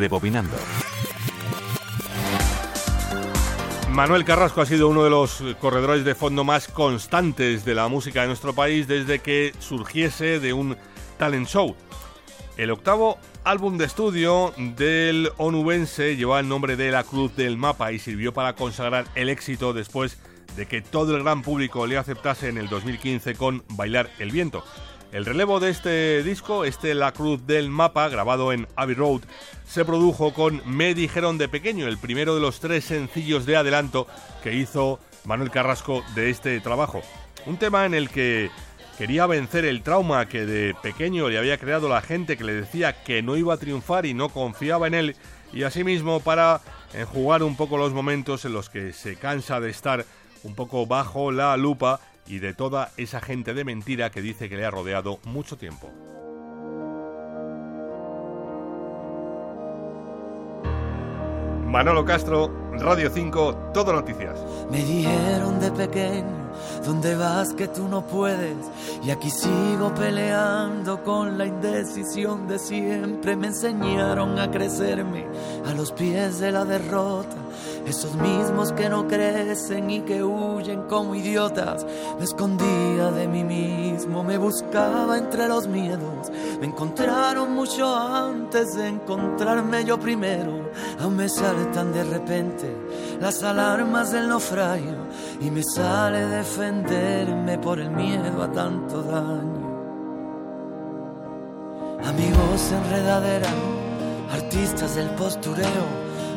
Rebobinando. Manuel Carrasco ha sido uno de los corredores de fondo más constantes de la música de nuestro país desde que surgiese de un talent show. El octavo álbum de estudio del onubense llevaba el nombre de La Cruz del Mapa y sirvió para consagrar el éxito después de que todo el gran público le aceptase en el 2015 con Bailar el Viento. El relevo de este disco, este La Cruz del Mapa, grabado en Abbey Road, se produjo con Me Dijeron de Pequeño, el primero de los tres sencillos de adelanto que hizo Manuel Carrasco de este trabajo. Un tema en el que quería vencer el trauma que de pequeño le había creado la gente que le decía que no iba a triunfar y no confiaba en él, y asimismo para enjugar un poco los momentos en los que se cansa de estar un poco bajo la lupa y de toda esa gente de mentira que dice que le ha rodeado mucho tiempo. Manolo Castro, Radio 5, Todo Noticias. Me dijeron de pequeño, ¿dónde vas que tú no puedes? Y aquí sigo peleando con la indecisión de siempre. Me enseñaron a crecerme a los pies de la derrota esos mismos que no crecen y que huyen como idiotas. Me escondía de mí mismo, me buscaba entre los miedos. Me encontraron mucho antes de encontrarme yo primero. Aún me saltan de repente las alarmas del naufragio y me sale defenderme por el miedo a tanto daño. Amigos enredadera, artistas del postureo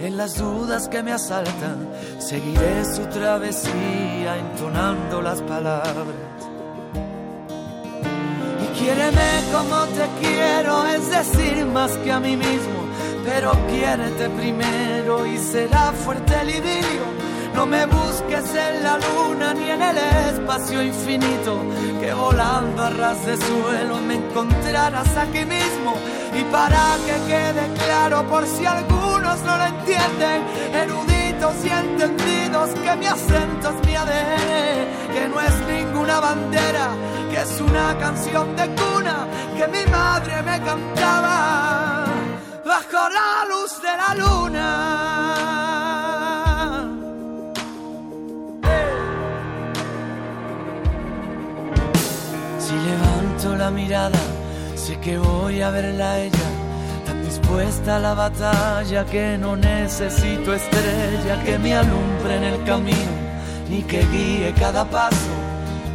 en las dudas que me asaltan, seguiré su travesía entonando las palabras. Y quiéreme como te quiero, es decir, más que a mí mismo, pero quiérete primero y será fuerte el idilio. No me busques en la luna ni en el espacio infinito, que volando a ras de suelo me encontrarás aquí mismo. Y para que quede claro por si no lo entienden, eruditos y entendidos, que mi acento es mi ADN, que no es ninguna bandera, que es una canción de cuna que mi madre me cantaba bajo la luz de la luna. Si levanto la mirada, sé que voy a verla a ella, dispuesta a la batalla que no necesito estrella que me alumbre en el camino, ni que guíe cada paso.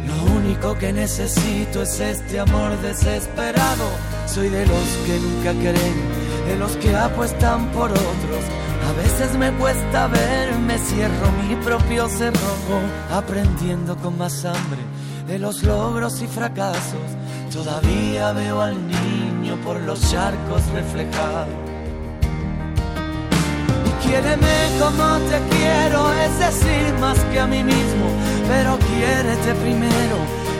Lo único que necesito es este amor desesperado. Soy de los que nunca creen, de los que apuestan por otros. A veces me cuesta verme, cierro mi propio cerrojo, aprendiendo con más hambre de los logros y fracasos, todavía veo al niño por los charcos reflejados. Y quiéreme como te quiero, es decir, más que a mí mismo, pero quiérete primero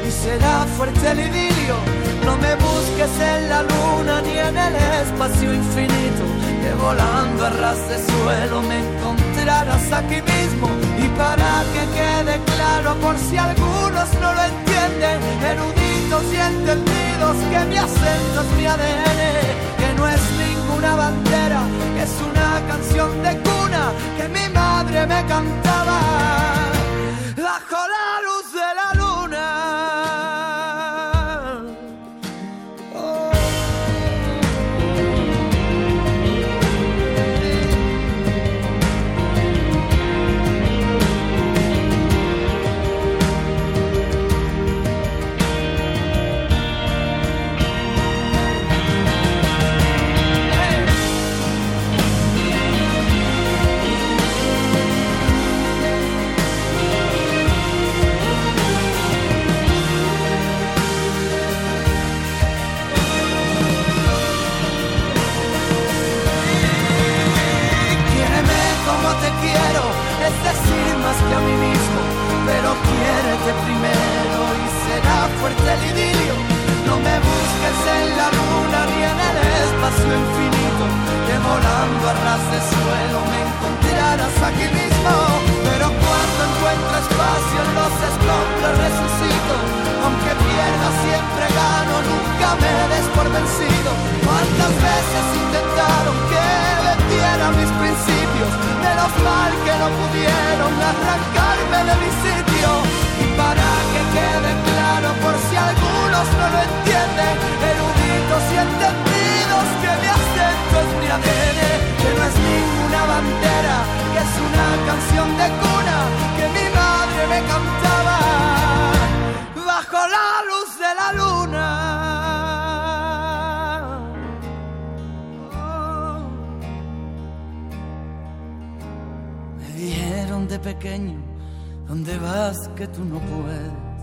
y será fuerte el idilio. No me busques en la luna ni en el espacio infinito, que volando a ras de suelo me encontrarás aquí mismo y para que quede claro por si algunos no lo que mi acento es mi ADN, que no es ninguna bandera, es una canción de cuna que mi madre me cantaba vencido. ¿Cuántas veces intentaron que vendieran mis principios? Menos mal que no pudieron arrancarme de mi sitio. Y para que quede claro por si algunos no lo entienden, eruditos pequeño, ¿dónde vas que tú no puedes?